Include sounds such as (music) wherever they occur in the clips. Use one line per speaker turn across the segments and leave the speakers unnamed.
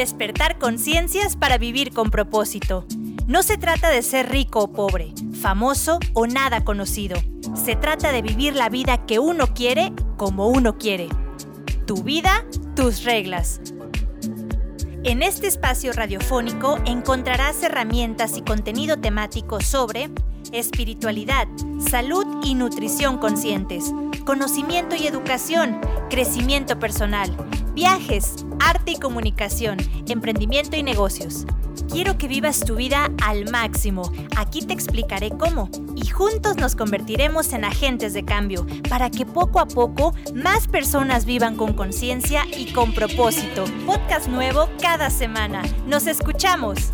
Despertar conciencias para vivir con propósito. No se trata de ser rico o pobre, famoso o nada conocido. Se trata de vivir la vida que uno quiere como uno quiere. Tu vida, tus reglas. En este espacio radiofónico encontrarás herramientas y contenido temático sobre espiritualidad, salud y nutrición conscientes, conocimiento y educación, crecimiento personal, viajes, arte y comunicación, emprendimiento y negocios. Quiero que vivas tu vida al máximo. Aquí te explicaré cómo. Y juntos nos convertiremos en agentes de cambio para que poco a poco más personas vivan con conciencia y con propósito. Podcast nuevo cada semana. Nos escuchamos.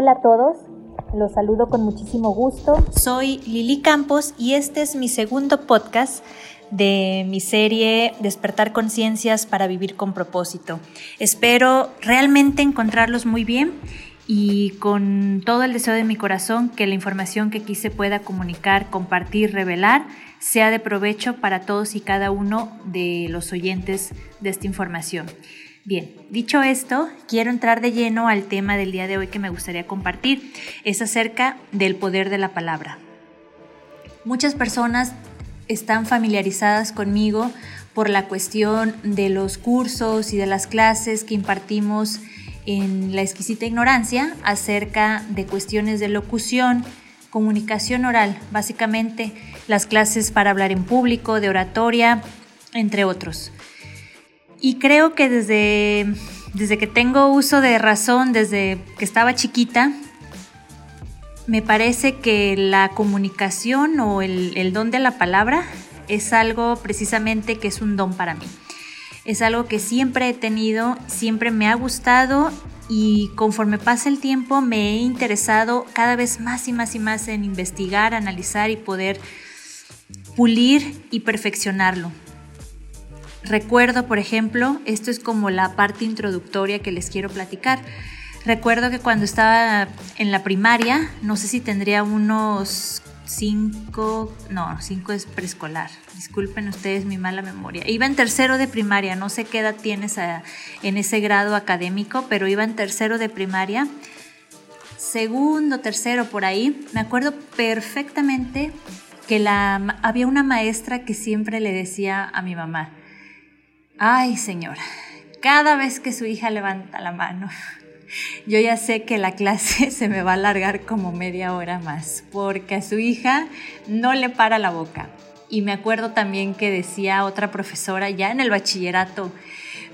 Hola a todos, los saludo con muchísimo gusto.
Soy Lili Campos y este es mi segundo podcast de mi serie Despertar Conciencias para Vivir con propósito. Espero realmente encontrarlos muy bien y con todo el deseo de mi corazón que la información que quise pueda comunicar, compartir, revelar sea de provecho para todos y cada uno de los oyentes de esta información. Bien, dicho esto, quiero entrar de lleno al tema del día de hoy que me gustaría compartir. Es acerca del poder de la palabra. Muchas personas están familiarizadas conmigo por la cuestión de los cursos y de las clases que impartimos en la exquisita ignorancia acerca de cuestiones de locución, comunicación oral, básicamente las clases para hablar en público, de oratoria, entre otros. Y creo que desde, desde que tengo uso de razón, desde que estaba chiquita, me parece que la comunicación o el, el don de la palabra es algo precisamente que es un don para mí. Es algo que siempre he tenido, siempre me ha gustado y conforme pasa el tiempo me he interesado cada vez más y más y más en investigar, analizar y poder pulir y perfeccionarlo. Recuerdo, por ejemplo, esto es como la parte introductoria que les quiero platicar. Recuerdo que cuando estaba en la primaria, no sé si tendría unos cinco, no, cinco es preescolar. Disculpen ustedes mi mala memoria. Iba en tercero de primaria, no sé qué edad tienes en ese grado académico, pero iba en tercero de primaria, segundo, tercero por ahí. Me acuerdo perfectamente que había una maestra que siempre le decía a mi mamá, Ay, señora, cada vez que su hija levanta la mano, yo ya sé que la clase (laughs) se me va a alargar como media hora más, porque a su hija no le para la boca. Y me acuerdo también que decía otra profesora ya en el bachillerato,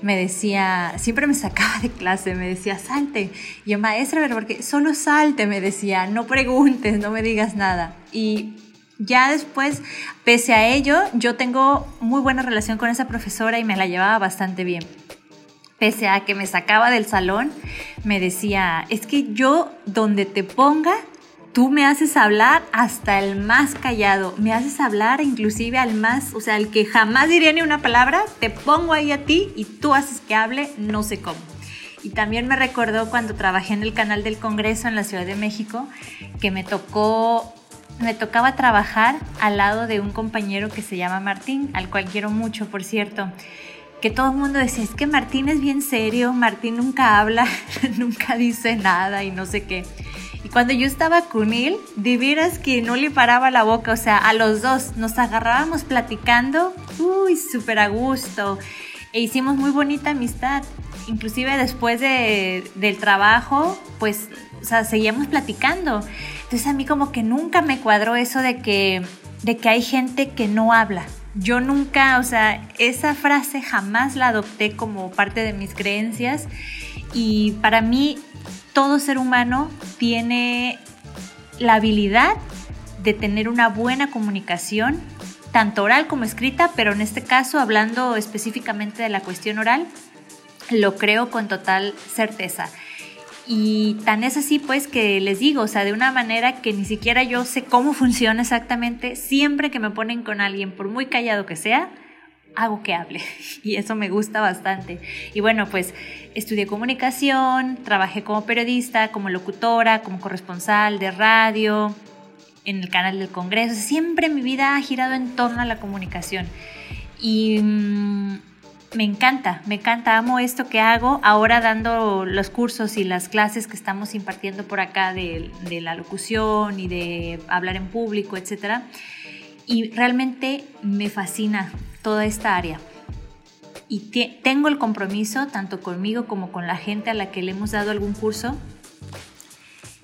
me decía, siempre me sacaba de clase, me decía, salte. Yo, maestra, pero porque solo salte, me decía, no preguntes, no me digas nada. Y ya después, pese a ello, yo tengo muy buena relación con esa profesora y me la llevaba bastante bien. Pese a que me sacaba del salón, me decía, es que yo donde te ponga, tú me haces hablar hasta el más callado, me haces hablar inclusive al más, o sea, al que jamás diría ni una palabra, te pongo ahí a ti y tú haces que hable, no sé cómo. Y también me recordó cuando trabajé en el canal del Congreso en la Ciudad de México, que me tocó me tocaba trabajar al lado de un compañero que se llama Martín, al cual quiero mucho, por cierto, que todo el mundo decía, es que Martín es bien serio, Martín nunca habla, (laughs) nunca dice nada y no sé qué. Y cuando yo estaba con él, de que no le paraba la boca, o sea, a los dos nos agarrábamos platicando, uy, súper a gusto, e hicimos muy bonita amistad. Inclusive después de, del trabajo, pues, o sea, seguíamos platicando. Entonces a mí como que nunca me cuadró eso de que, de que hay gente que no habla. Yo nunca, o sea, esa frase jamás la adopté como parte de mis creencias y para mí todo ser humano tiene la habilidad de tener una buena comunicación, tanto oral como escrita, pero en este caso hablando específicamente de la cuestión oral, Lo creo con total certeza. Y tan es así pues que les digo, o sea, de una manera que ni siquiera yo sé cómo funciona exactamente, siempre que me ponen con alguien, por muy callado que sea, hago que hable. (laughs) Y eso me gusta bastante. Y bueno, pues estudié comunicación, trabajé como periodista, como locutora, como corresponsal de radio, en el canal del Congreso. Siempre mi vida ha girado en torno a la comunicación. Y mm, me encanta, me encanta, amo esto que hago, ahora dando los cursos y las clases que estamos impartiendo por acá de, la locución y de hablar en público, etc. Y realmente me fascina toda esta área. Y tengo el compromiso, tanto conmigo como con la gente a la que le hemos dado algún curso,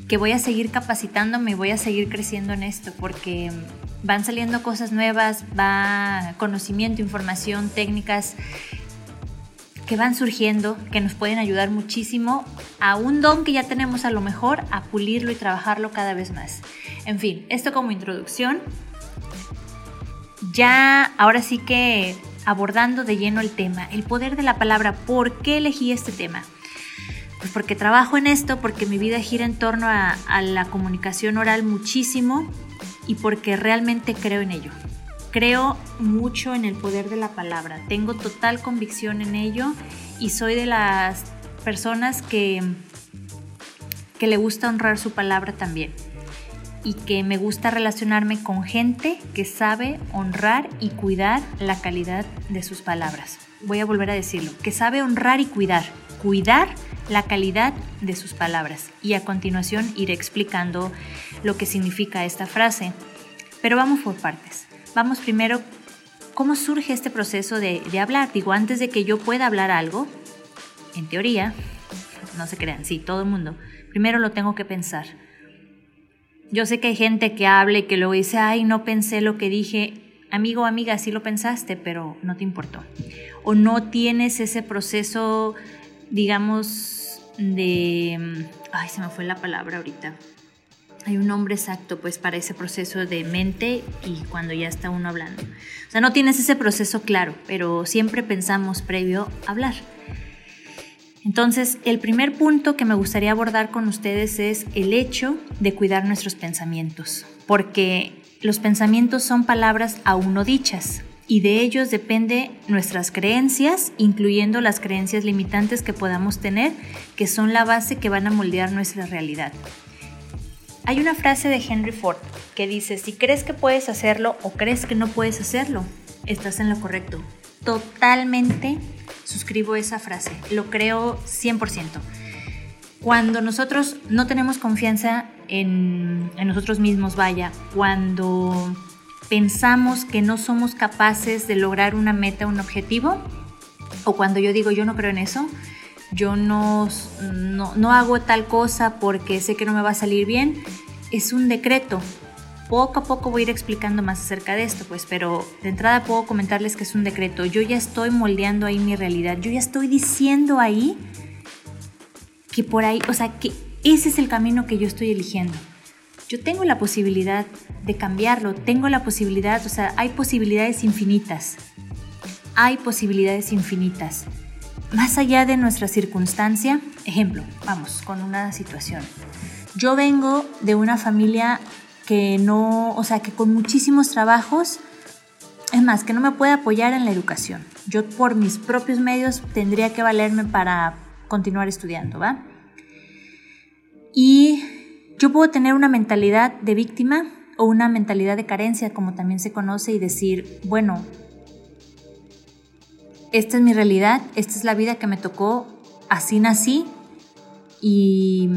que voy a seguir capacitándome y voy a seguir creciendo en esto, porque van saliendo cosas nuevas, va conocimiento, información, técnicas que van surgiendo, que nos pueden ayudar muchísimo a un don que ya tenemos a lo mejor, a pulirlo y trabajarlo cada vez más. En fin, esto como introducción. Ya ahora sí que abordando de lleno el tema, el poder de la palabra, ¿por qué elegí este tema? Pues porque trabajo en esto, porque mi vida gira en torno a, a la comunicación oral muchísimo y porque realmente creo en ello. Creo mucho en el poder de la palabra, tengo total convicción en ello y soy de las personas que, que le gusta honrar su palabra también y que me gusta relacionarme con gente que sabe honrar y cuidar la calidad de sus palabras. Voy a volver a decirlo, que sabe honrar y cuidar, cuidar la calidad de sus palabras. Y a continuación iré explicando lo que significa esta frase. Pero vamos por partes. Vamos primero, ¿cómo surge este proceso de, hablar? Digo, antes de que yo pueda hablar algo, en teoría, no se crean, sí, todo el mundo, primero lo tengo que pensar. Yo sé que hay gente que habla y que luego dice, ay, no pensé lo que dije. Amigo amiga, sí lo pensaste, pero no te importó. O no tienes ese proceso, digamos, de... Ay, se me fue la palabra ahorita hay un nombre exacto pues para ese proceso de mente y cuando ya está uno hablando. O sea, no tienes ese proceso claro, pero siempre pensamos previo a hablar. Entonces, el primer punto que me gustaría abordar con ustedes es el hecho de cuidar nuestros pensamientos, porque los pensamientos son palabras aún no dichas y de ellos depende nuestras creencias, incluyendo las creencias limitantes que podamos tener, que son la base que van a moldear nuestra realidad. Hay una frase de Henry Ford que dice, si crees que puedes hacerlo o crees que no puedes hacerlo, estás en lo correcto. Totalmente suscribo esa frase, lo creo 100%. Cuando nosotros no tenemos confianza en, en nosotros mismos, vaya, cuando pensamos que no somos capaces de lograr una meta, un objetivo, o cuando yo digo yo no creo en eso, yo no, no, hago tal cosa porque sé que no me va a salir bien, es un decreto. Poco a poco voy a ir explicando más acerca de esto, pues, pero de entrada puedo comentarles que es un decreto. Yo ya estoy moldeando ahí mi realidad. Yo ya estoy diciendo ahí que por ahí, o sea, que ese es el camino que yo estoy eligiendo. Yo tengo la posibilidad de cambiarlo, tengo la posibilidad, o sea, hay posibilidades infinitas. Hay posibilidades infinitas más allá de nuestra circunstancia, ejemplo, vamos, con una situación. Yo vengo de una familia que no, o sea, que con muchísimos trabajos, es más, que no me puede apoyar en la educación. Yo por mis propios medios tendría que valerme para continuar estudiando, ¿va? Y yo puedo tener una mentalidad de víctima o una mentalidad de carencia, como también se conoce, y decir, bueno, esta es mi realidad, esta es la vida que me tocó, así nací y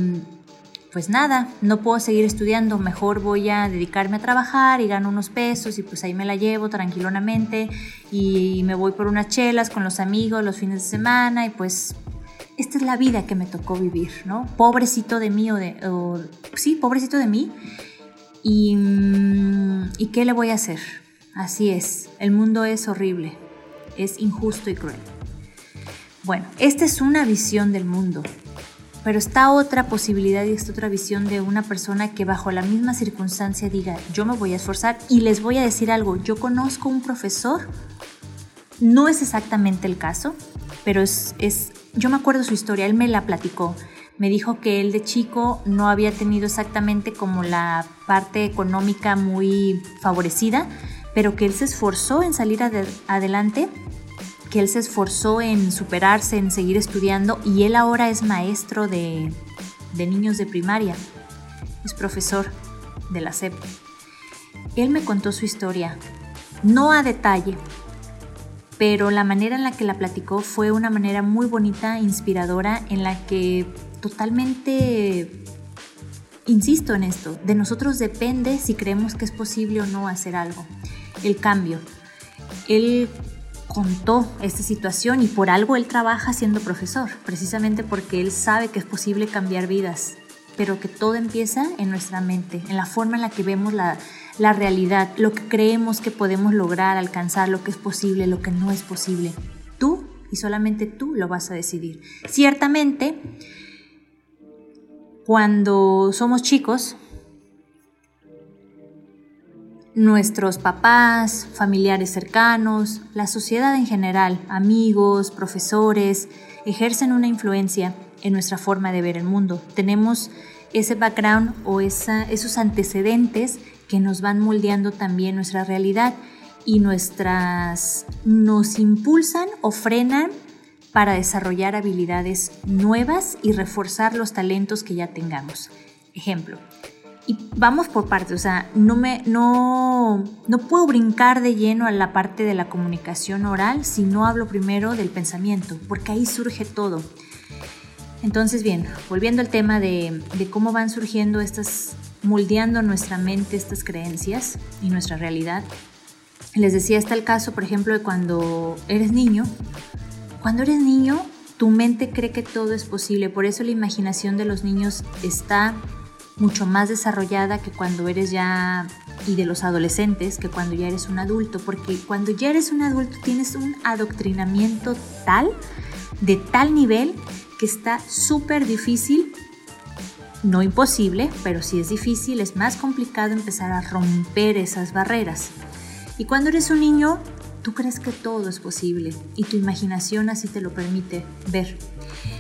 pues nada, no puedo seguir estudiando, mejor voy a dedicarme a trabajar y gano unos pesos y pues ahí me la llevo tranquilonamente y me voy por unas chelas con los amigos los fines de semana y pues esta es la vida que me tocó vivir, ¿no? Pobrecito de mí o de... sí, pobrecito de mí. Y, ¿Y qué le voy a hacer? Así es, el mundo es horrible es injusto y cruel. Bueno, esta es una visión del mundo, pero está otra posibilidad y esta otra visión de una persona que bajo la misma circunstancia diga, yo me voy a esforzar y les voy a decir algo, yo conozco un profesor No es exactamente el caso, pero es, es, yo me acuerdo su historia, él me la platicó. Me dijo que él de chico no había tenido exactamente como la parte económica muy favorecida, pero que él se esforzó en salir adelante, que él se esforzó en superarse, en seguir estudiando y él ahora es maestro de, de niños de primaria, es profesor de la SEP. Él me contó su historia, no a detalle, pero la manera en la que la platicó fue una manera muy bonita, inspiradora, en la que totalmente, insisto en esto, de nosotros depende si creemos que es posible o no hacer algo, el cambio. Él contó esta situación y por algo él trabaja siendo profesor, precisamente porque él sabe que es posible cambiar vidas, pero que todo empieza en nuestra mente, en la forma en la que vemos la, la realidad, lo que creemos que podemos lograr, alcanzar, lo que es posible, lo que no es posible. Tú y solamente tú lo vas a decidir. Ciertamente, cuando somos chicos, nuestros papás, familiares cercanos, la sociedad en general, amigos, profesores, ejercen una influencia en nuestra forma de ver el mundo. Tenemos ese background o esos antecedentes que nos van moldeando también nuestra realidad y nuestras nos impulsan o frenan para desarrollar habilidades nuevas y reforzar los talentos que ya tengamos. Ejemplo, y vamos por partes, o sea, no, me, no, no puedo brincar de lleno a la parte de la comunicación oral si no hablo primero del pensamiento, porque ahí surge todo. Entonces, bien, volviendo al tema de, de cómo van surgiendo estas moldeando nuestra mente estas creencias y nuestra realidad. Les decía, está el caso, por ejemplo, de cuando eres niño. Cuando eres niño, tu mente cree que todo es posible, por eso la imaginación de los niños está mucho más desarrollada que cuando eres ya y de los adolescentes que cuando ya eres un adulto, porque cuando ya eres un adulto tienes un adoctrinamiento tal, de tal nivel, que está súper difícil no imposible, pero si es difícil, es más complicado empezar a romper esas barreras. Y cuando eres un niño, tú crees que todo es posible y tu imaginación así te lo permite ver.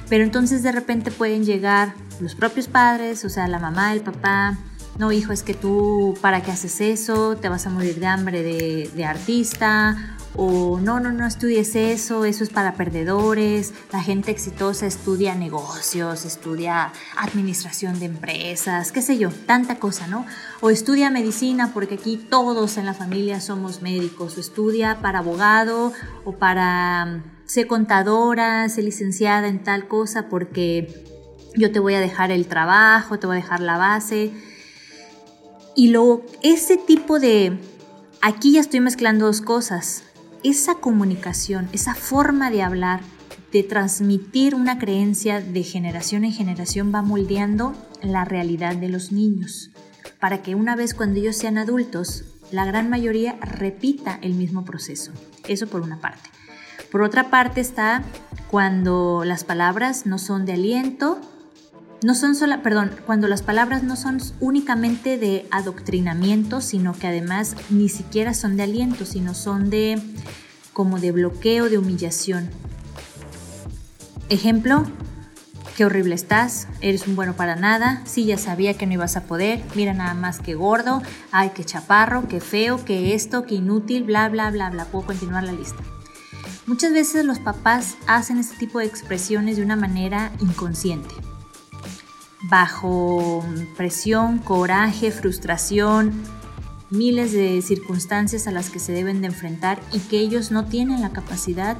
Pero entonces de repente pueden llegar los propios padres, o sea, la mamá, el papá, no hijo, es que tú, ¿para qué haces eso? Te vas a morir de hambre de, artista o no, no, no estudies eso, eso es para perdedores, la gente exitosa estudia negocios, estudia administración de empresas, qué sé yo, tanta cosa, ¿no? O estudia medicina porque aquí todos en la familia somos médicos, o estudia para abogado o para mm, ser contadora, ser licenciada en tal cosa porque yo te voy a dejar el trabajo, te voy a dejar la base. Y luego, ese tipo de... Aquí ya estoy mezclando dos cosas esa comunicación, esa forma de hablar, de transmitir una creencia de generación en generación va moldeando la realidad de los niños, para que una vez cuando ellos sean adultos, la gran mayoría repita el mismo proceso. Eso por una parte. Por otra parte está cuando las palabras no son de aliento, no son solo, perdón, cuando las palabras no son únicamente de adoctrinamiento, sino que además ni siquiera son de aliento, sino son de como de bloqueo, de humillación. Ejemplo, qué horrible estás, eres un bueno para nada, sí ya sabía que no ibas a poder, mira nada más que gordo, ay qué chaparro, qué feo, qué esto, qué inútil, bla bla bla bla, puedo continuar la lista. Muchas veces los papás hacen este tipo de expresiones de una manera inconsciente bajo presión, coraje, frustración, miles de circunstancias a las que se deben de enfrentar y que ellos no tienen la capacidad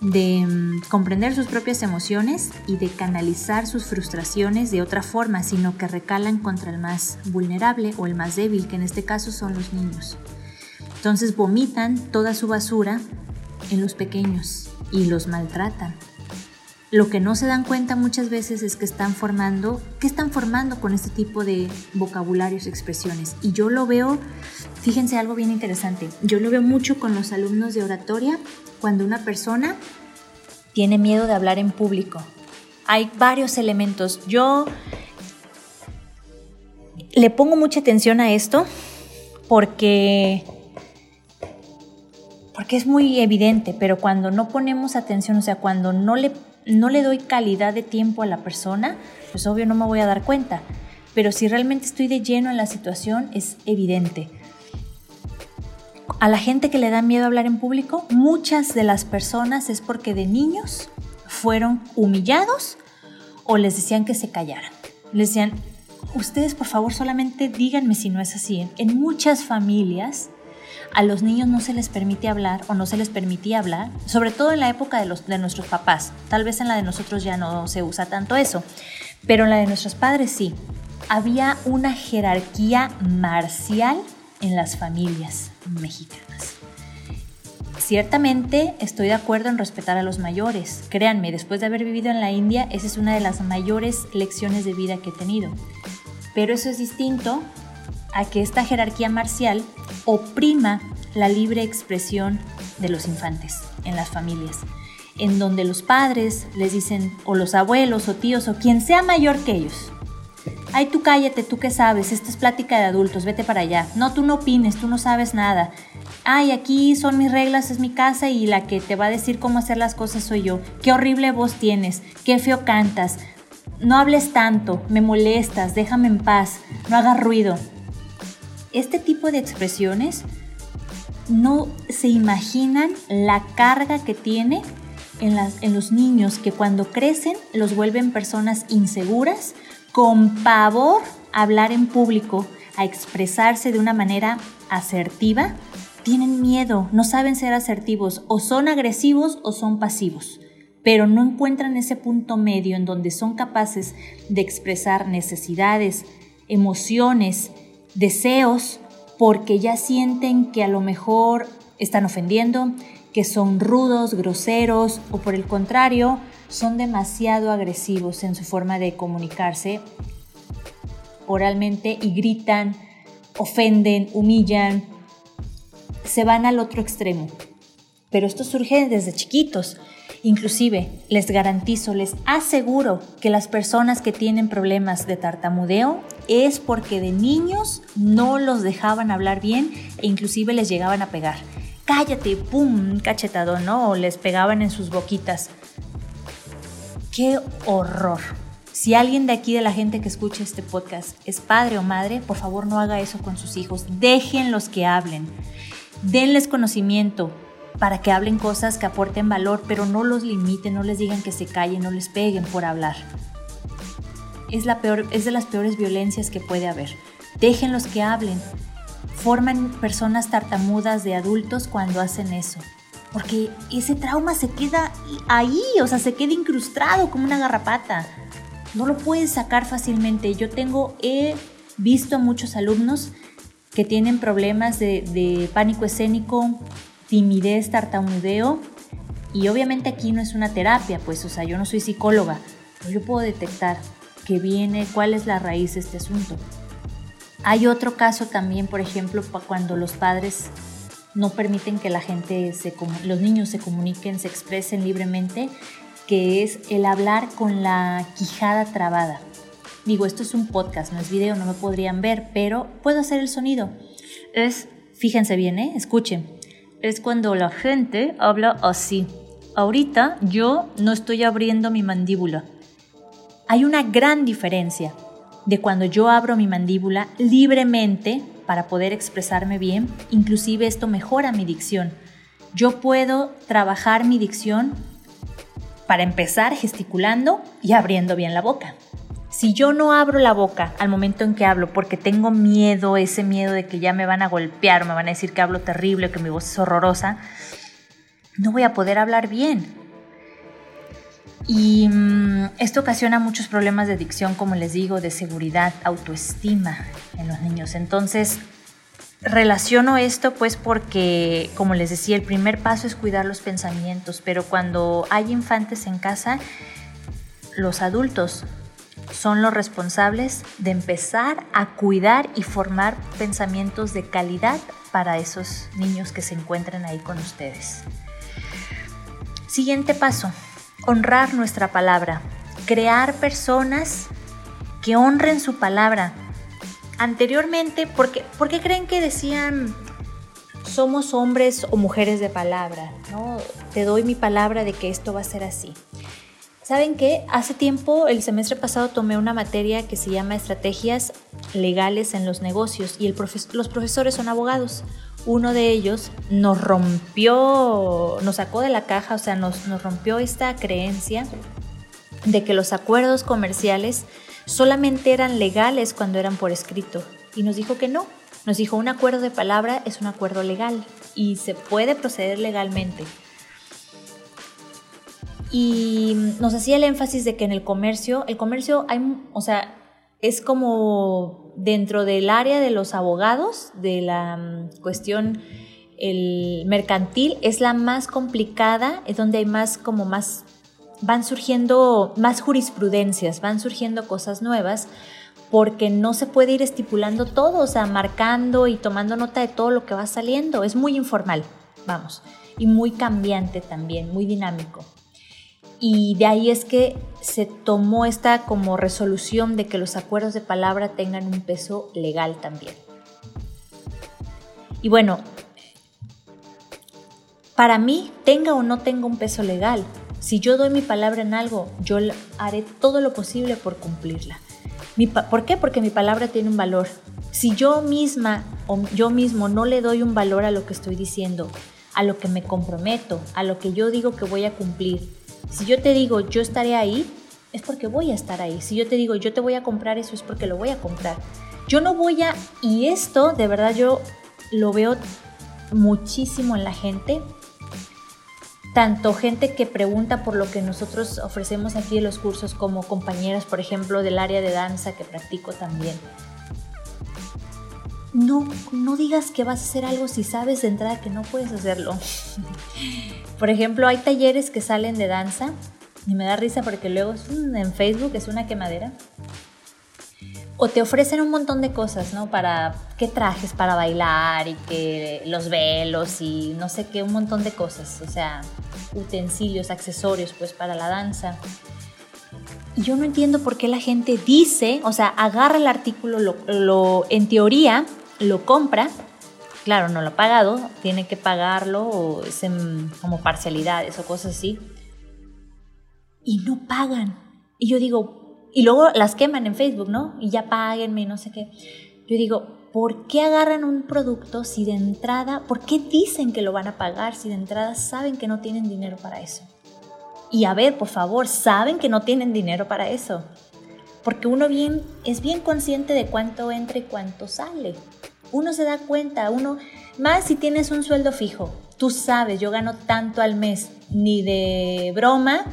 de mm, comprender sus propias emociones y de canalizar sus frustraciones de otra forma, sino que recalan contra el más vulnerable o el más débil, que en este caso son los niños. Entonces vomitan toda su basura en los pequeños y los maltratan. Lo que no se dan cuenta muchas veces es que están formando, ¿qué están formando con este tipo de vocabularios, expresiones? Y yo lo veo, fíjense algo bien interesante, yo lo veo mucho con los alumnos de oratoria cuando una persona tiene miedo de hablar en público. Hay varios elementos. Yo le pongo mucha atención a esto porque porque es muy evidente, pero cuando no ponemos atención, o sea, cuando no le, no le doy calidad de tiempo a la persona, pues obvio no me voy a dar cuenta. Pero si realmente estoy de lleno en la situación, es evidente. A la gente que le da miedo hablar en público, muchas de las personas es porque de niños fueron humillados o les decían que se callaran. Les decían, ustedes por favor solamente díganme si no es así. En muchas familias a los niños no se les permite hablar o no se les permitía hablar, sobre todo en la época de, nuestros papás. Tal vez en la de nosotros ya no se usa tanto eso, pero en la de nuestros padres sí. Había una jerarquía marcial en las familias mexicanas. Ciertamente estoy de acuerdo en respetar a los mayores. Créanme, después de haber vivido en la India, esa es una de las mayores lecciones de vida que he tenido. Pero eso es distinto a que esta jerarquía marcial oprima la libre expresión de los infantes en las familias, en donde los padres les dicen, o los abuelos o tíos o quien sea mayor que ellos, ay tú cállate, tú qué sabes, esta es plática de adultos, vete para allá, no, tú no opines, tú no sabes nada, ay, aquí son mis reglas, es mi casa y la que te va a decir cómo hacer las cosas soy yo, qué horrible voz tienes, qué feo cantas, no hables tanto, me molestas, déjame en paz, no hagas ruido este tipo de expresiones no se imaginan la carga que tiene en, en, los niños que cuando crecen los vuelven personas inseguras, con pavor a hablar en público, a expresarse de una manera asertiva, tienen miedo, no saben ser asertivos, o son agresivos o son pasivos, pero no encuentran ese punto medio en donde son capaces de expresar necesidades, emociones, deseos porque ya sienten que a lo mejor están ofendiendo, que son rudos, groseros o por el contrario, son demasiado agresivos en su forma de comunicarse oralmente y gritan, ofenden, humillan, se van al otro extremo. Pero esto surge desde chiquitos. Inclusive, les garantizo, les aseguro que las personas que tienen problemas de tartamudeo es porque de niños no los dejaban hablar bien e inclusive les llegaban a pegar. Cállate, pum, cachetado, ¿no? O les pegaban en sus boquitas. ¡Qué horror! Si alguien de aquí, de la gente que escucha este podcast, es padre o madre, por favor no haga eso con sus hijos. Déjenlos que hablen. Denles conocimiento, para que hablen cosas que aporten valor, pero no los limiten, no les digan que se callen, no les peguen por hablar. Es, la peor, es de las peores violencias que puede haber. Déjenlos que hablen. Forman personas tartamudas de adultos cuando hacen eso. Porque ese trauma se queda ahí, o sea, se queda incrustado como una garrapata. No lo puedes sacar fácilmente. Yo tengo, he visto a muchos alumnos que tienen problemas de, de pánico escénico, timidez, tartamudeo. Y obviamente aquí no es una terapia, pues, o sea, yo no soy psicóloga, pero yo puedo detectar que viene, cuál es la raíz de este asunto. Hay otro caso también, por ejemplo, cuando los padres no permiten que la gente, se, los niños se comuniquen, se expresen libremente, que es el hablar con la quijada trabada. Digo, esto es un podcast, no es video, no me podrían ver, pero puedo hacer el sonido. Es, fíjense bien, ¿eh? escuchen es cuando la gente habla así. Ahorita yo no estoy abriendo mi mandíbula. Hay una gran diferencia de cuando yo abro mi mandíbula libremente para poder expresarme bien, inclusive esto mejora mi dicción. Yo puedo trabajar mi dicción para empezar gesticulando y abriendo bien la boca. Si yo no abro la boca al momento en que hablo porque tengo miedo, ese miedo de que ya me van a golpear me van a decir que hablo terrible, que mi voz es horrorosa, no voy a poder hablar bien. Y mm, esto ocasiona muchos problemas de dicción, como les digo, de seguridad, autoestima en los niños. Entonces, relaciono esto pues porque, como les decía, el primer paso es cuidar los pensamientos, pero cuando hay infantes en casa, los adultos son los responsables de empezar a cuidar y formar pensamientos de calidad para esos niños que se encuentran ahí con ustedes. Siguiente paso, honrar nuestra palabra, crear personas que honren su palabra. Anteriormente, ¿por qué, creen que decían somos hombres o mujeres de palabra, ¿no? Te doy mi palabra de que esto va a ser así. ¿Saben qué? Hace tiempo, el semestre pasado, tomé una materia que se llama Estrategias Legales en los Negocios y los profesores son abogados. Uno de ellos nos rompió, nos sacó de la caja, o sea, nos, nos rompió esta creencia de que los acuerdos comerciales solamente eran legales cuando eran por escrito y nos dijo que no. Nos dijo un acuerdo de palabra es un acuerdo legal y se puede proceder legalmente y nos hacía el énfasis de que en el comercio, el comercio hay, o sea, es como dentro del área de los abogados, de la mm, cuestión el mercantil, es la más complicada, es donde hay más como más, van surgiendo más jurisprudencias, van surgiendo cosas nuevas, porque no se puede ir estipulando todo, o sea, marcando y tomando nota de todo lo que va saliendo, es muy informal, vamos, y muy cambiante también, muy dinámico. Y de ahí es que se tomó esta como resolución de que los acuerdos de palabra tengan un peso legal también. Y bueno, para mí, tenga o no tenga un peso legal, si yo doy mi palabra en algo, yo haré todo lo posible por cumplirla. ¿Por qué? Porque mi palabra tiene un valor. Si yo misma o yo mismo no le doy un valor a lo que estoy diciendo, a lo que me comprometo, a lo que yo digo que voy a cumplir, si yo te digo yo estaré ahí, es porque voy a estar ahí. Si yo te digo yo te voy a comprar eso, es porque lo voy a comprar. Yo no voy a, y esto de verdad yo lo veo muchísimo en la gente, tanto gente que pregunta por lo que nosotros ofrecemos aquí en los cursos como compañeras, por ejemplo, del área de danza que practico también. No, no digas que vas a hacer algo si sabes de entrada que no puedes hacerlo. (laughs) Por ejemplo, hay talleres que salen de danza y me da risa porque luego en Facebook es una quemadera. O te ofrecen un montón de cosas, ¿no? Para qué trajes para bailar y que los velos y no sé qué, un montón de cosas. O sea, utensilios, accesorios, pues para la danza. Yo no entiendo por qué la gente dice, o sea, agarra el artículo, lo en teoría lo compra claro, no lo ha pagado, tiene que pagarlo o es como parcialidades o cosas así. Y no pagan. Y yo digo, y luego las queman en Facebook, ¿no? Y ya páguenme y no sé qué. Yo digo, ¿por qué agarran un producto si de entrada, por qué dicen que lo van a pagar si de entrada saben que no tienen dinero para eso? Y a ver, por favor, saben que no tienen dinero para eso. Porque uno bien, es bien consciente de cuánto entra y cuánto sale. Uno se da cuenta, uno, más si tienes un sueldo fijo, tú sabes, yo gano tanto al mes, ni de broma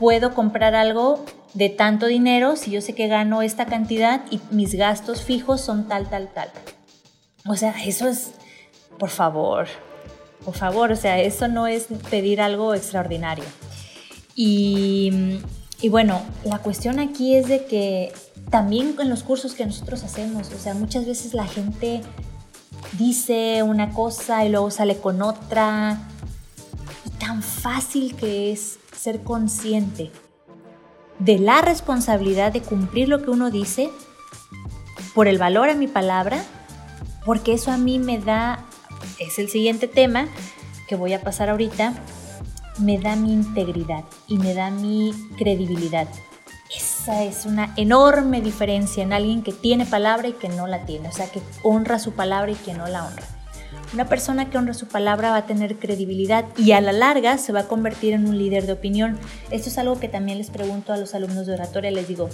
puedo comprar algo de tanto dinero si yo sé que gano esta cantidad y mis gastos fijos son tal, tal, tal. O sea, eso es, por favor, por favor, o sea, eso no es pedir algo extraordinario. Y, y bueno, la cuestión aquí es de que también en los cursos que nosotros hacemos, o sea, muchas veces la gente dice una cosa y luego sale con otra. Y tan fácil que es ser consciente de la responsabilidad de cumplir lo que uno dice por el valor a mi palabra, porque eso a mí me da, es el siguiente tema que voy a pasar ahorita, me da mi integridad y me da mi credibilidad es una enorme diferencia en alguien que tiene palabra y que no la tiene, o sea, que honra su palabra y que no la honra. Una persona que honra su palabra va a tener credibilidad y a la larga se va a convertir en un líder de opinión. Esto es algo que también les pregunto a los alumnos de oratoria, les digo,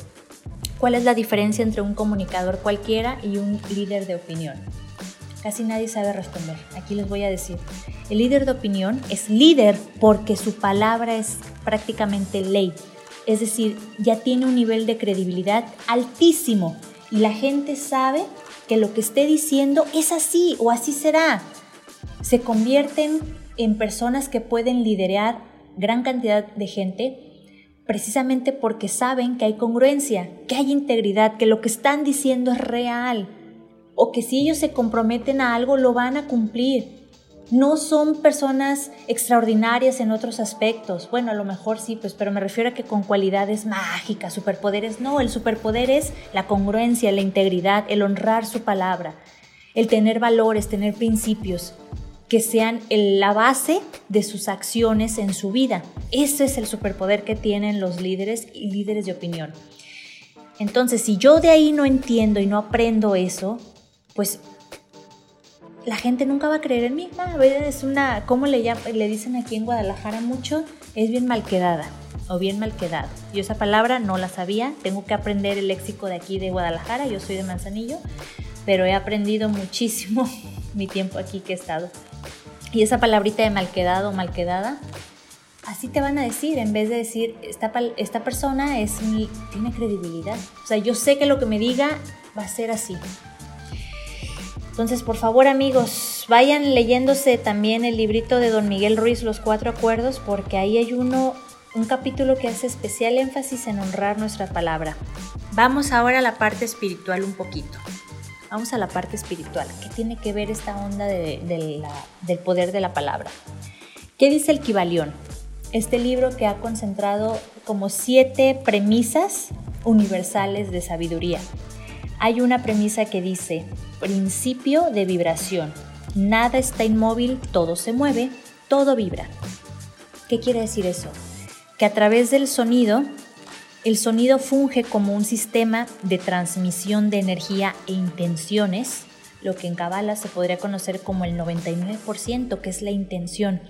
¿cuál es la diferencia entre un comunicador cualquiera y un líder de opinión? Casi nadie sabe responder. Aquí les voy a decir. El líder de opinión es líder porque su palabra es prácticamente ley es decir, ya tiene un nivel de credibilidad altísimo y la gente sabe que lo que esté diciendo es así o así será. Se convierten en personas que pueden liderar gran cantidad de gente precisamente porque saben que hay congruencia, que hay integridad, que lo que están diciendo es real o que si ellos se comprometen a algo lo van a cumplir no son personas extraordinarias en otros aspectos. Bueno, a lo mejor sí, pues, pero me refiero a que con cualidades mágicas, superpoderes. No, el superpoder es la congruencia, la integridad, el honrar su palabra, el tener valores, tener principios. que sean la base de sus acciones en su vida. Ese es el superpoder que tienen los líderes y líderes de opinión. Entonces, si yo de ahí no entiendo y no aprendo eso, pues la gente nunca va a creer en mí. A veces es una, ¿cómo le, le dicen aquí en Guadalajara mucho? Es bien mal quedada o bien mal quedado. Yo esa palabra no la sabía, tengo que aprender el léxico de aquí de Guadalajara, yo soy de Manzanillo, pero he aprendido muchísimo (laughs) mi tiempo aquí que he estado. Y esa palabrita de mal quedado o mal quedada, así te van a decir, en vez de decir, esta, esta persona es mi, tiene credibilidad. O sea, yo sé que lo que me diga va a ser así. Entonces, por favor, amigos, vayan leyéndose también el librito de Don Miguel Ruiz, Los Cuatro Acuerdos, porque ahí hay uno, un capítulo que hace especial énfasis en honrar nuestra palabra. Vamos ahora a la parte espiritual un poquito. Vamos a la parte espiritual. ¿Qué tiene que ver esta onda del poder de la palabra? ¿Qué dice el Kibalión? Este libro que ha concentrado como siete premisas universales de sabiduría. Hay una premisa que dice, principio de vibración. Nada está inmóvil, todo se mueve, todo vibra. ¿Qué quiere decir eso? Que a través del sonido, el sonido funge como un sistema de transmisión de energía e intenciones, lo que en Kabbalah se podría conocer como el 99%, que es la intención.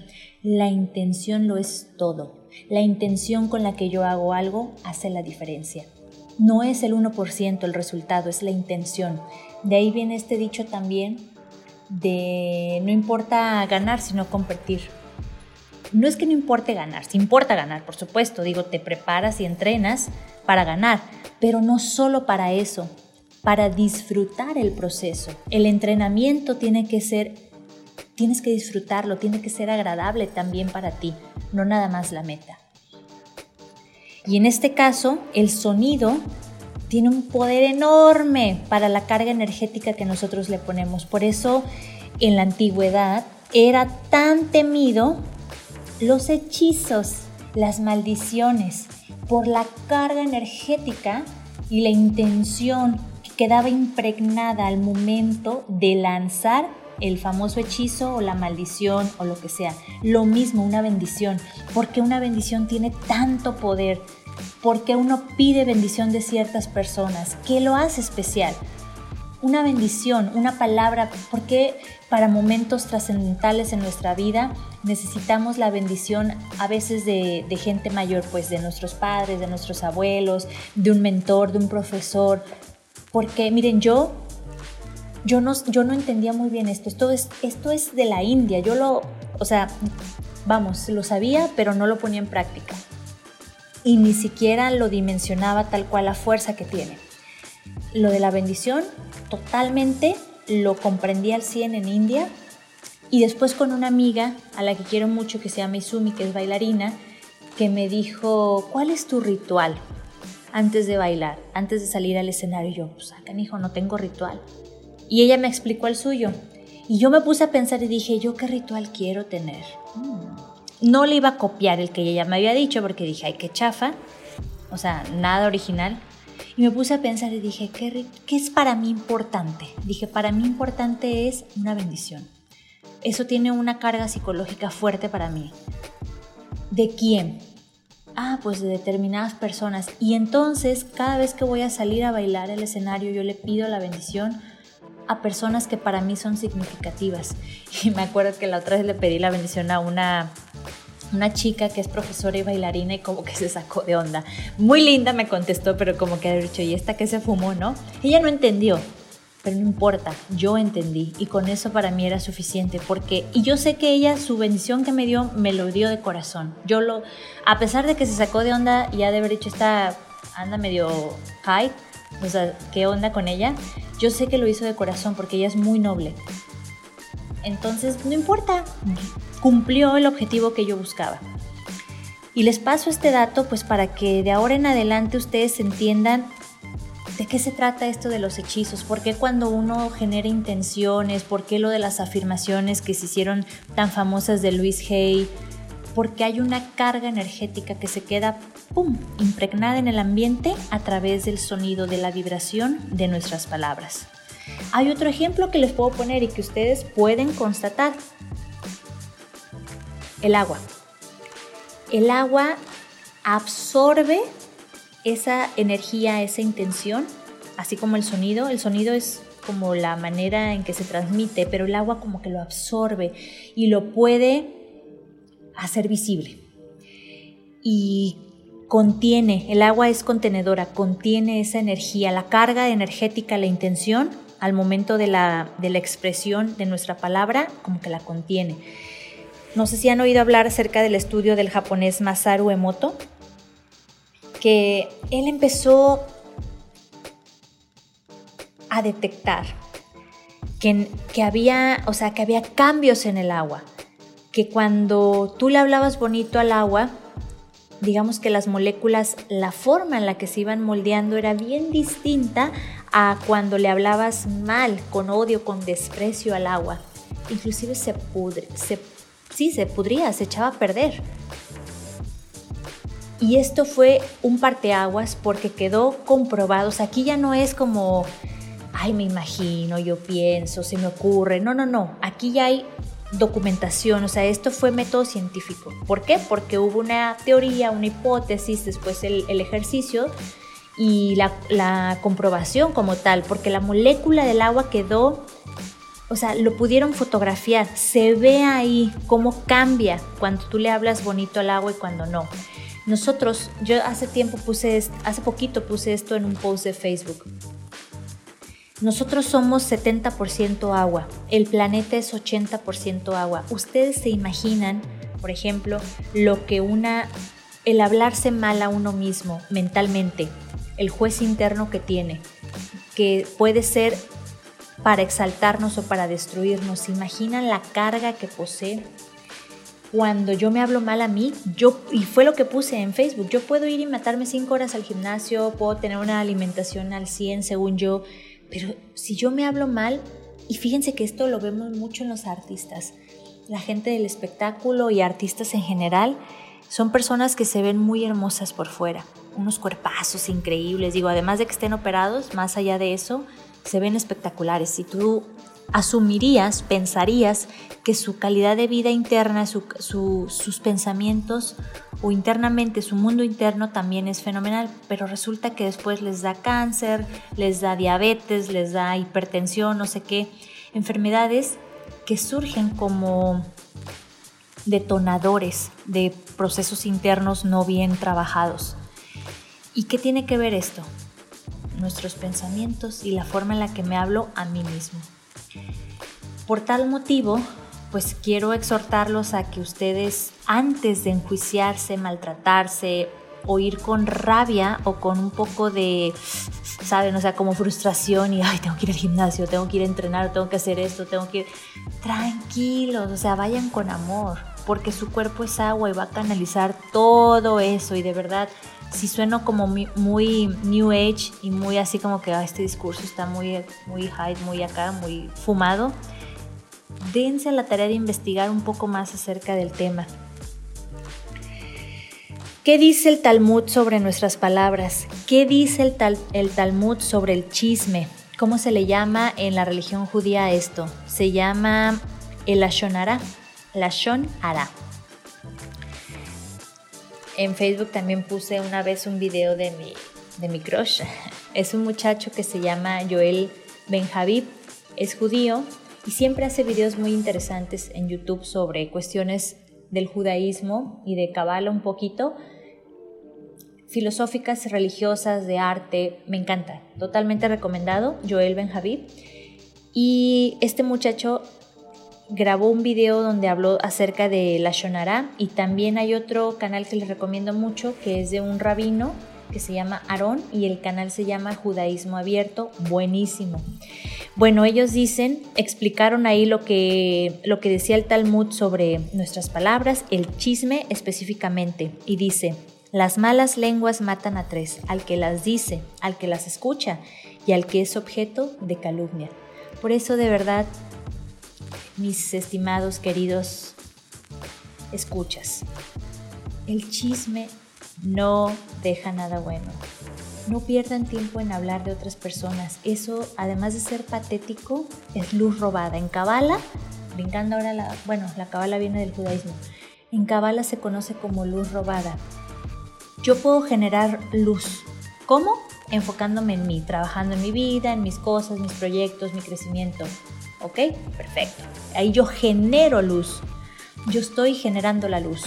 La intención lo es todo. La intención con la que yo hago algo hace la diferencia. No es el 1% el resultado, es la intención. De ahí viene este dicho también de no importa ganar, sino competir. No es que no importe ganar, sí importa ganar, por supuesto. Digo, te preparas y entrenas para ganar, pero no solo para eso, para disfrutar el proceso. El entrenamiento tiene que ser, tienes que disfrutarlo, tiene que ser agradable también para ti, no nada más la meta. Y en este caso, el sonido tiene un poder enorme para la carga energética que nosotros le ponemos. Por eso, en la antigüedad era tan temido los hechizos, las maldiciones, por la carga energética y la intención que quedaba impregnada al momento de lanzar el famoso hechizo o la maldición o lo que sea. Lo mismo una bendición, porque una bendición tiene tanto poder, porque uno pide bendición de ciertas personas, ¿qué lo hace especial? Una bendición, una palabra, porque para momentos trascendentales en nuestra vida necesitamos la bendición a veces de, de, gente mayor, pues de nuestros padres, de nuestros abuelos, de un mentor, de un profesor. Porque miren, yo yo no, yo no entendía muy bien esto. Esto es, esto es de la India. Yo lo, o sea, vamos, lo sabía, pero no lo ponía en práctica. Y ni siquiera lo dimensionaba tal cual la fuerza que tiene. Lo de la bendición, totalmente lo comprendí al 100 en India. Y después con una amiga a la que quiero mucho, que se llama Izumi, que es bailarina, que me dijo, ¿cuál es tu ritual antes de bailar, antes de salir al escenario? Y yo, pues acá, hijo, no tengo ritual y ella me explicó el suyo. Y yo me puse a pensar y dije, ¿yo qué ritual quiero tener? Mm. No le iba a copiar el que ella me había dicho porque dije, ay, qué chafa. O sea, nada original. Y me puse a pensar y dije, ¿qué, ¿qué es para mí importante? Dije, para mí importante es una bendición. Eso tiene una carga psicológica fuerte para mí. ¿De quién? Ah, pues de determinadas personas. Y entonces, cada vez que voy a salir a bailar el escenario, yo le pido la bendición a personas que para mí son significativas. (laughs) Y me acuerdo que la otra vez le pedí la bendición a una, una chica que es profesora y bailarina y como que se sacó de onda. Muy linda me contestó, pero como que ha dicho, ¿y esta que se fumó, no? Ella no entendió, pero no importa, yo entendí y con eso para mí era suficiente porque y yo sé que ella su bendición que me dio me lo dio de corazón. Yo lo a pesar de que se sacó de onda y ha de haber dicho esta anda medio high, o sea, ¿qué onda con ella? Yo sé que lo hizo de corazón porque ella es muy noble. Entonces, no importa, cumplió el objetivo que yo buscaba. Y les paso este dato pues para que de ahora en adelante ustedes entiendan de qué se trata esto de los hechizos, por qué cuando uno genera intenciones, por qué lo de las afirmaciones que se hicieron tan famosas de Luis Hay, porque hay una carga energética que se queda ¡pum! impregnada en el ambiente a través del sonido de la vibración de nuestras palabras. Hay otro ejemplo que les puedo poner y que ustedes pueden constatar. el agua. El agua absorbe esa energía, esa intención, así como el sonido. El sonido es como la manera en que se transmite, pero el agua como que lo absorbe y lo puede hacer visible. Y contiene, el agua es contenedora, contiene esa energía, la carga energética, la intención al momento de la, de la expresión de nuestra palabra, como que la contiene. No sé si han oído hablar acerca del estudio del japonés Masaru Emoto, que él empezó a detectar que, que, había, o sea, que había cambios en el agua, que cuando tú le hablabas bonito al agua, digamos que las moléculas, la forma en la que se iban moldeando era bien distinta a cuando le hablabas mal, con odio, con desprecio al agua. Inclusive se pudre, se, sí, se pudría, se echaba a perder. Y esto fue un parteaguas porque quedó comprobado. O sea, aquí ya no es como, ay, me imagino, yo pienso, se me ocurre. No, no, no. Aquí ya hay documentación, o sea, esto fue método científico. ¿Por qué? Porque hubo una teoría, una hipótesis, después el, ejercicio y la, comprobación como tal, porque la molécula del agua quedó, o sea, lo pudieron fotografiar, se ve ahí cómo cambia cuando tú le hablas bonito al agua y cuando no. Nosotros, yo hace tiempo puse, hace poquito puse esto en un post de Facebook. Nosotros somos 70% agua, el planeta es 80% agua. Ustedes se imaginan, por ejemplo, lo que una, el hablarse mal a uno mismo mentalmente, el juez interno que tiene, que puede ser para exaltarnos o para destruirnos. ¿Se imaginan la carga que posee? Cuando yo me hablo mal a mí, yo, y fue lo que puse en Facebook, yo puedo ir y matarme 5 horas al gimnasio, puedo tener una alimentación al 100 según yo, pero si yo me hablo mal, y fíjense que esto lo vemos mucho en los artistas, la gente del espectáculo y artistas en general, son personas que se ven muy hermosas por fuera, unos cuerpazos increíbles, digo, además de que estén operados, más allá de eso, se ven espectaculares. Si tú asumirías, pensarías que su calidad de vida interna, sus pensamientos o internamente su mundo interno también es fenomenal, pero resulta que después les da cáncer, les da diabetes, les da hipertensión, no sé qué, enfermedades que surgen como detonadores de procesos internos no bien trabajados. ¿Y qué tiene que ver esto? Nuestros pensamientos y la forma en la que me hablo a mí mismo. Por tal motivo, pues quiero exhortarlos a que ustedes antes de enjuiciarse, maltratarse o ir con rabia o con un poco de, saben, o sea, como frustración y, ay, tengo que ir al gimnasio, tengo que ir a entrenar, tengo que hacer esto, tengo que ir, tranquilos, o sea, vayan con amor, porque su cuerpo es agua y va a canalizar todo eso y de verdad, si sueno como muy, new age y muy así como que este discurso está muy, muy high, muy acá, muy fumado, dense a la tarea de investigar un poco más acerca del tema. ¿Qué dice el Talmud sobre nuestras palabras? ¿Qué dice el, el Talmud sobre el chisme? ¿Cómo se le llama en la religión judía esto? Se llama el. Lashon Hara. En Facebook también puse una vez un video de mi, de mi crush. (laughs) Es un muchacho que se llama Joel Benjavib. Es judío y siempre hace videos muy interesantes en YouTube sobre cuestiones del judaísmo y de Kabbalah un poquito, filosóficas, religiosas, de arte, me encanta, totalmente recomendado, Joel Benjavib. Y este muchacho grabó un video donde habló acerca de la Shonara y también hay otro canal que les recomiendo mucho que es de un rabino que se llama Aarón y el canal se llama Judaísmo Abierto, buenísimo. Bueno, ellos dicen, explicaron ahí lo que, lo que decía el Talmud sobre nuestras palabras, el chisme específicamente, y dice, las malas lenguas matan a tres, al que las dice, al que las escucha y al que es objeto de calumnia. Por eso de verdad, mis estimados queridos escuchas, el chisme no deja nada bueno. No pierdan tiempo en hablar de otras personas. Eso, además de ser patético, es luz robada. En Kabbalah, brincando ahora la, bueno, la Kabbalah viene del judaísmo. en Kabbalah se conoce como luz robada. Yo puedo generar luz. ¿Cómo? Enfocándome en mí, trabajando en mi vida, en mis cosas, mis proyectos, mi crecimiento. ¿Ok? Perfecto. Ahí yo genero luz. Yo estoy generando la luz.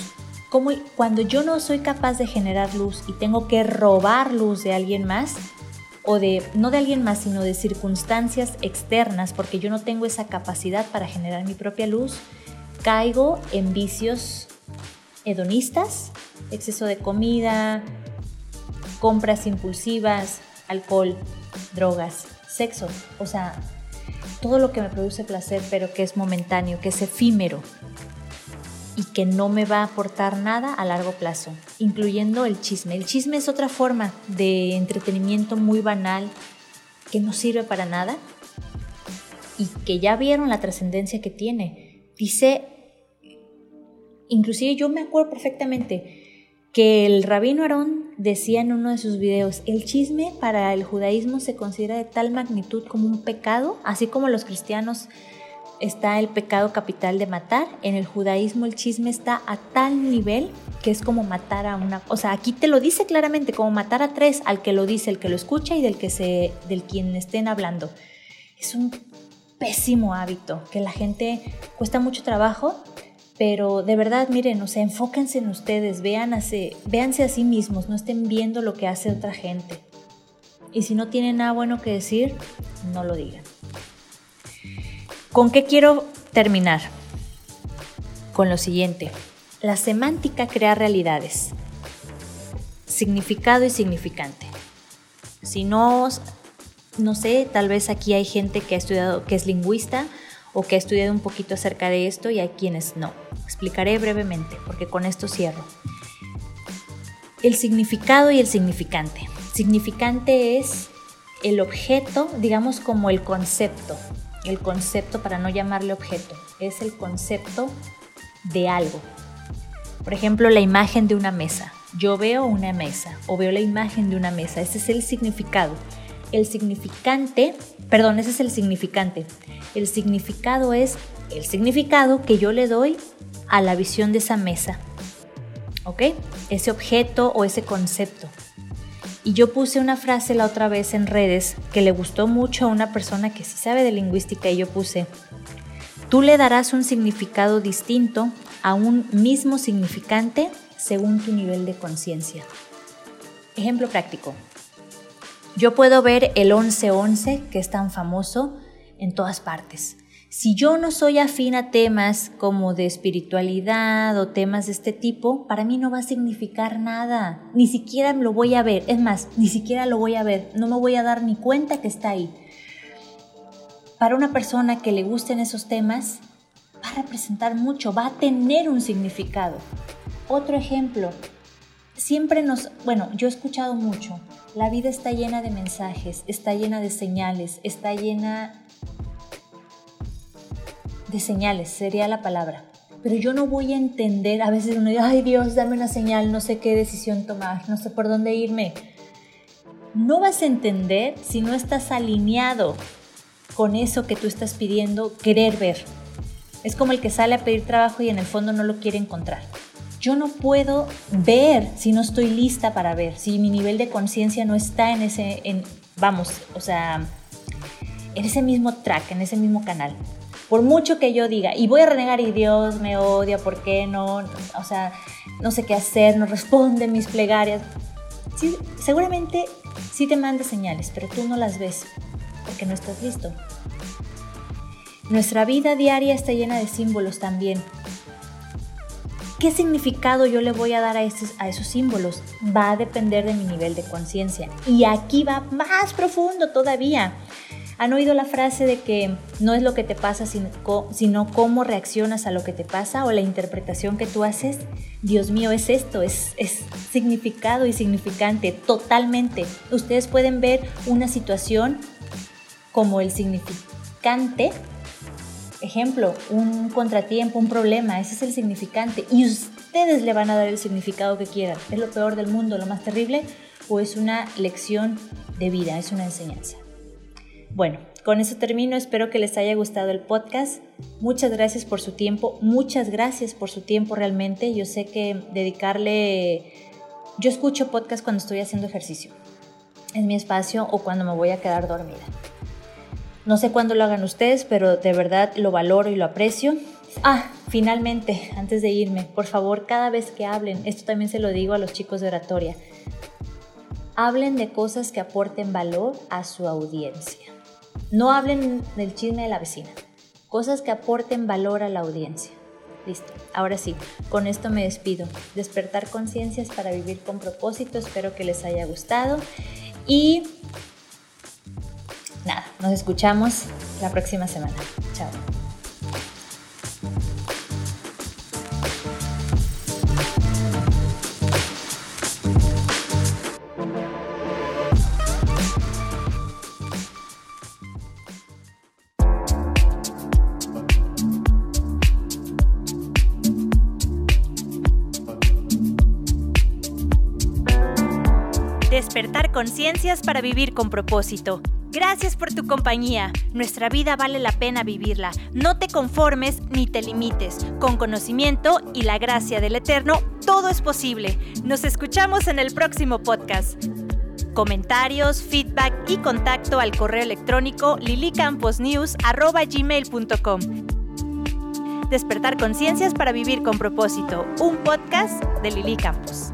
Como cuando yo no soy capaz de generar luz y tengo que robar luz de alguien más, o de, no de alguien más, sino de circunstancias externas, porque yo no tengo esa capacidad para generar mi propia luz, caigo en vicios hedonistas, exceso de comida, compras impulsivas, alcohol, drogas, sexo, o sea, todo lo que me produce placer, pero que es momentáneo, que es efímero y que no me va a aportar nada a largo plazo, incluyendo el chisme. El chisme es otra forma de entretenimiento muy banal que no sirve para nada y que ya vieron la trascendencia que tiene. Dice, inclusive yo me acuerdo perfectamente que el rabino Aarón decía en uno de sus videos, el chisme para el judaísmo se considera de tal magnitud como un pecado, así como los cristianos está el pecado capital de matar, en el judaísmo el chisme está a tal nivel que es como matar a una, o sea, aquí te lo dice claramente, como matar a tres, al que lo dice, el que lo escucha y del que se del quien estén hablando. Es un pésimo hábito que la gente cuesta mucho trabajo, pero de verdad, miren, o sea, enfóquense en ustedes, véanse, véanse a sí mismos, no estén viendo lo que hace otra gente. Y si no tienen nada bueno que decir, no lo digan. ¿Con qué quiero terminar? Con lo siguiente. La semántica crea realidades. Significado y significante. Si no, no sé, tal vez aquí hay gente que ha estudiado, que es lingüista o que ha estudiado un poquito acerca de esto y hay quienes no. Explicaré brevemente porque con esto cierro. El significado y el significante. Significante es el objeto, digamos como el concepto, el concepto, para no llamarle objeto, es el concepto de algo. Por ejemplo, la imagen de una mesa. Yo veo una mesa o veo la imagen de una mesa. Ese es el significado. El significante, perdón, ese es el significante. El significado es el significado que yo le doy a la visión de esa mesa. ¿Ok? Ese objeto o ese concepto. Y yo puse una frase la otra vez en redes que le gustó mucho a una persona que sí sabe de lingüística y yo puse, tú le darás un significado distinto a un mismo significante según tu nivel de conciencia. Ejemplo práctico. Yo puedo ver el 1111, que es tan famoso en todas partes. Si yo no soy afín a temas como de espiritualidad o temas de este tipo, para mí no va a significar nada. Ni siquiera lo voy a ver. Es más, ni siquiera lo voy a ver. No me voy a dar ni cuenta que está ahí. Para una persona que le gusten esos temas, va a representar mucho, va a tener un significado. Otro ejemplo, siempre nos, bueno, yo he escuchado mucho, la vida está llena de mensajes, está llena de señales, está llena de señales, sería la palabra. Pero yo no voy a entender, a veces uno dice, ay Dios, dame una señal, no sé qué decisión tomar, no sé por dónde irme. No vas a entender si no estás alineado con eso que tú estás pidiendo, querer ver. Es como el que sale a pedir trabajo y en el fondo no lo quiere encontrar. Yo no puedo ver si no estoy lista para ver, si mi nivel de conciencia no está en ese, en, vamos, o sea, en ese mismo track, en ese mismo canal por mucho que yo diga, y voy a renegar y Dios me odia, ¿por qué no? O sea, no sé qué hacer, no responde mis plegarias. Sí, seguramente sí te manda señales, pero tú no las ves porque no estás listo. Nuestra vida diaria está llena de símbolos también. ¿Qué significado yo le voy a dar a, estos, a esos símbolos? Va a depender de mi nivel de conciencia. Y aquí va más profundo todavía. ¿Han oído la frase de que no es lo que te pasa, sino cómo reaccionas a lo que te pasa o la interpretación que tú haces? Dios mío, es esto, es, es significado y significante, totalmente. Ustedes pueden ver una situación como el significante ejemplo, un contratiempo, un problema, ese es el significante. Y ustedes le van a dar el significado que quieran. ¿Es lo peor del mundo, lo más terrible? ¿O es una lección de vida, es una enseñanza? Bueno, con eso termino, espero que les haya gustado el podcast. Muchas gracias por su tiempo, muchas gracias por su tiempo realmente. Yo sé que dedicarle... Yo escucho podcast cuando estoy haciendo ejercicio en mi espacio o cuando me voy a quedar dormida. No sé cuándo lo hagan ustedes, pero de verdad lo valoro y lo aprecio. Ah, finalmente, antes de irme, por favor, cada vez que hablen, esto también se lo digo a los chicos de oratoria, hablen de cosas que aporten valor a su audiencia. No hablen del chisme de la vecina, cosas que aporten valor a la audiencia. Listo, ahora sí, con esto me despido. Despertar conciencias para vivir con propósito, espero que les haya gustado y nos escuchamos la próxima semana. Chao. Despertar conciencias para vivir con propósito. Gracias por tu compañía. Nuestra vida vale la pena vivirla. No te conformes ni te limites. Con conocimiento y la gracia del Eterno, todo es posible. Nos escuchamos en el próximo podcast. Comentarios, feedback y contacto al correo electrónico lilicamposnews.gmail.com Despertar conciencias para vivir con propósito. Un podcast de Lili Campos.